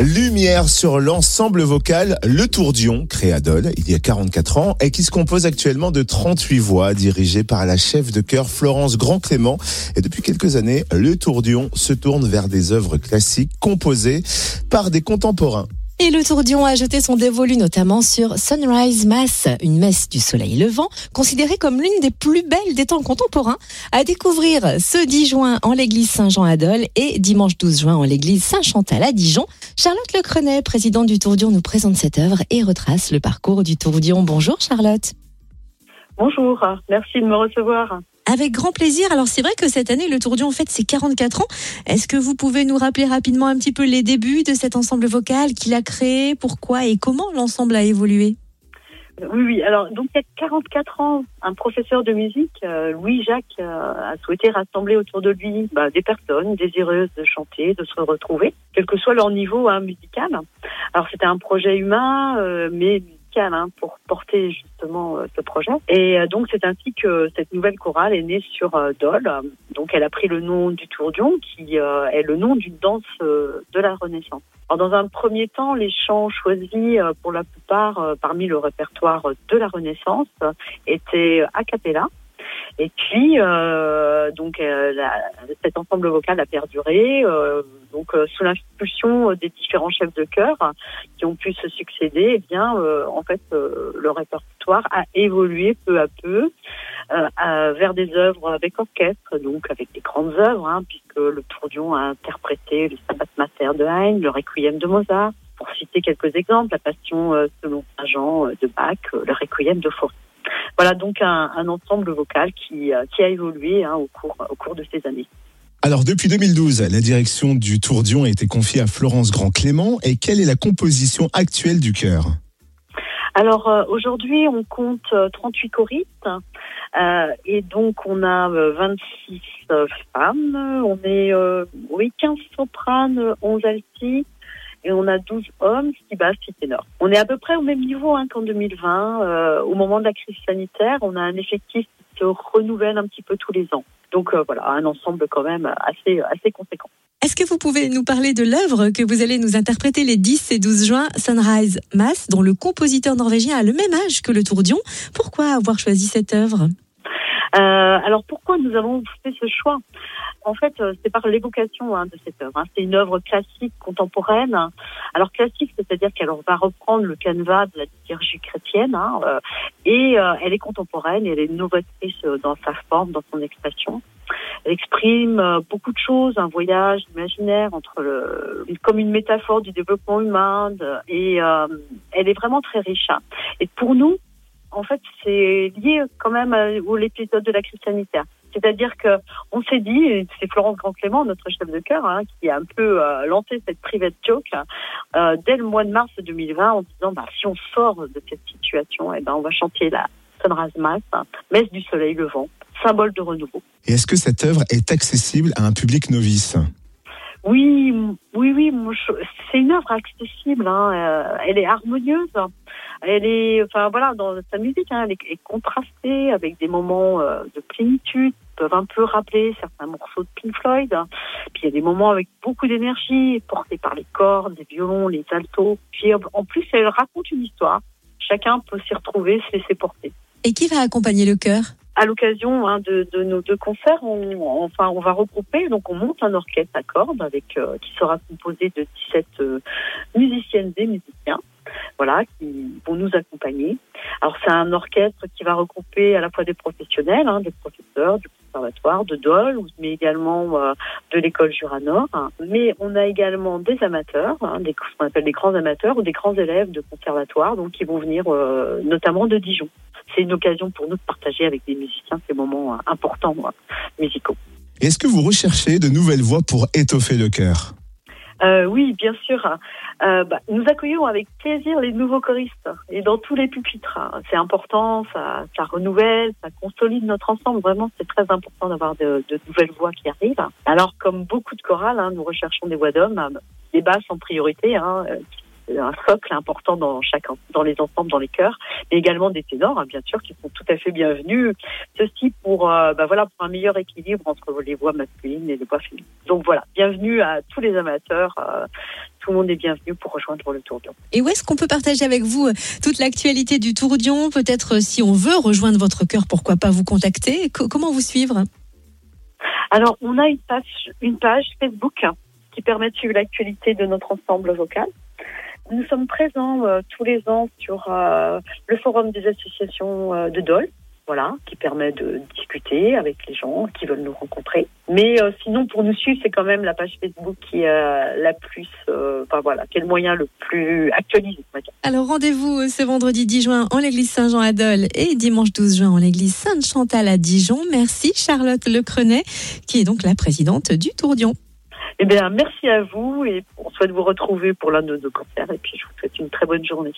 Lumière sur l'ensemble vocal Le Tourdion, créé à Dole il y a 44 ans et qui se compose actuellement de 38 voix dirigées par la chef de chœur Florence Grand-Clément. Et depuis quelques années, Le Tourdion se tourne vers des œuvres classiques composées par des contemporains. Et le Tourdion a jeté son dévolu notamment sur Sunrise Mass, une messe du soleil levant, considérée comme l'une des plus belles des temps contemporains, à découvrir ce 10 juin en l'église Saint-Jean à Dole et dimanche 12 juin en l'église Saint-Chantal à Dijon. Charlotte Lecrenet, présidente du Tourdion, nous présente cette œuvre et retrace le parcours du Tourdion. Bonjour Charlotte. Bonjour, merci de me recevoir. Avec grand plaisir. Alors c'est vrai que cette année, le Tourdion fête ses 44 ans. Est-ce que vous pouvez nous rappeler rapidement un petit peu les débuts de cet ensemble vocal, qu'il a créé, pourquoi et comment l'ensemble a évolué? Oui, oui. Alors, donc, il y a 44 ans, un professeur de musique, euh, Louis Jacques, euh, a souhaité rassembler autour de lui bah, des personnes désireuses de chanter, de se retrouver, quel que soit leur niveau hein, musical. Alors, c'était un projet humain, euh, mais Hein, pour porter justement euh, ce projet. Et euh, donc c'est ainsi que cette nouvelle chorale est née sur euh, Dole. Donc elle a pris le nom du Tourdion, qui est le nom d'une danse de la Renaissance. Alors, dans un premier temps, les chants choisis pour la plupart parmi le répertoire de la Renaissance étaient a cappella. Et puis, euh, donc, euh, cet ensemble vocal a perduré, euh, donc sous l'impulsion des différents chefs de chœur qui ont pu se succéder. Eh bien, en fait, le répertoire a évolué peu à peu vers des œuvres avec orchestre, donc avec des grandes œuvres, hein, puisque le Tourdion a interprété le Sabbat Mater de Haydn, le Requiem de Mozart, pour citer quelques exemples, la Passion selon Saint Jean de Bach, le Requiem de Fauré. Voilà donc un, ensemble vocal qui, euh, qui a évolué hein, au, cours, au cours de ces années. Alors depuis 2012, la direction du Tourdion a été confiée à Florence Grand-Clément. Et quelle est la composition actuelle du chœur? Alors euh, aujourd'hui, on compte 38 euh, choristes et donc on a 26 femmes, on est oui 15 sopranes, 11 altis, et on a 12 hommes, 6 basses, 6 ténors. On est à peu près au même niveau hein, qu'en 2020. Euh, au moment de la crise sanitaire, on a un effectif qui se renouvelle un petit peu tous les ans. Donc euh, voilà, un ensemble quand même assez, assez conséquent. Est-ce que vous pouvez nous parler de l'œuvre que vous allez nous interpréter les 10 et 12 juin, Sunrise Mass, dont le compositeur norvégien a le même âge que le Tourdion Pourquoi avoir choisi cette œuvre? Alors pourquoi nous avons fait ce choix? En fait, euh, c'est par l'évocation hein, de cette œuvre. Hein. C'est une œuvre classique, contemporaine. Alors classique, c'est-à-dire qu'elle va reprendre le canevas de la liturgie chrétienne, hein, euh, et elle est contemporaine, elle est novatrice dans sa forme, dans son expression. Elle exprime beaucoup de choses, un voyage imaginaire entre le, comme une métaphore du développement humain, et elle est vraiment très riche. Et pour nous, en fait, c'est lié quand même à l'épisode de la crise sanitaire. C'est-à-dire que on s'est dit, c'est Florence Grand-Clément, notre chef de chœur, hein, qui a un peu euh, lancé cette private joke euh, dès le mois de mars 2020 en disant, bah, si on sort de cette situation, eh ben, on va chanter la Sunrise Mass, messe du soleil levant, symbole de renouveau. Et est-ce que cette œuvre est accessible à un public novice? Oui, oui, oui, c'est une œuvre accessible. Hein. Euh, elle est harmonieuse. Elle est, enfin voilà, dans sa musique, hein, elle est, contrastée avec des moments euh, de plénitude, peuvent un peu rappeler certains morceaux de Pink Floyd. Puis il y a des moments avec beaucoup d'énergie, portés par les cordes, les violons, les altos. Puis en plus, elle raconte une histoire. Chacun peut s'y retrouver, se laisser porter. Et qui va accompagner le chœur? À l'occasion hein, de, de, nos deux concerts, on, enfin, on va regrouper, donc on monte un orchestre à cordes avec euh, qui sera composé de 17 euh, musiciennes et musiciens, voilà, qui vont nous accompagner. Alors c'est un orchestre qui va regrouper à la fois des professionnels, hein, des professeurs du conservatoire de Dole, mais également euh, de l'école Juranor. Mais on a également des amateurs, hein, des, ce qu'on appelle des grands amateurs ou des grands élèves de conservatoire, donc qui vont venir notamment de Dijon c'est une occasion pour nous de partager avec des musiciens ces moments euh, importants euh, musicaux. Est-ce que vous recherchez de nouvelles voix pour étoffer le chœur euh, oui, bien sûr. Bah, nous accueillons avec plaisir les nouveaux choristes et dans tous les pupitres. C'est important, ça, ça, renouvelle, ça consolide notre ensemble. Vraiment, c'est très important d'avoir de, nouvelles voix qui arrivent. Alors, comme beaucoup de chorales, hein, nous recherchons des voix d'hommes, des basses en priorité, hein, un socle important dans chaque, dans les ensembles, dans les chœurs, mais également des ténors, hein, bien sûr, qui sont tout à fait bienvenus. Ceci pour, bah voilà, pour un meilleur équilibre entre les voix masculines et les voix féminines. Donc voilà, bienvenue à tous les amateurs. tout le monde est bienvenu pour rejoindre le Tourdion. Et où est-ce qu'on peut partager avec vous toute l'actualité du Tourdion Peut-être si on veut rejoindre votre chœur, pourquoi pas vous contacter? Comment vous suivre? Alors, on a une page, une page Facebook qui permet de suivre l'actualité de notre ensemble vocal. Nous sommes présents euh, tous les ans sur euh, le forum des associations euh, de Dole, voilà, qui permet de discuter avec les gens qui veulent nous rencontrer. Mais sinon, pour nous suivre, c'est quand même la page Facebook qui est la plus, enfin voilà, le moyen le plus actualisé. Alors rendez-vous ce vendredi 10 juin en l'église Saint-Jean à Dole et dimanche 12 juin en l'église Sainte-Chantal à Dijon. Merci Charlotte Lecrenet, qui est donc la présidente du Tourdion. Eh bien, merci à vous et on souhaite vous retrouver pour l'un de nos concerts et puis je vous souhaite une très bonne journée.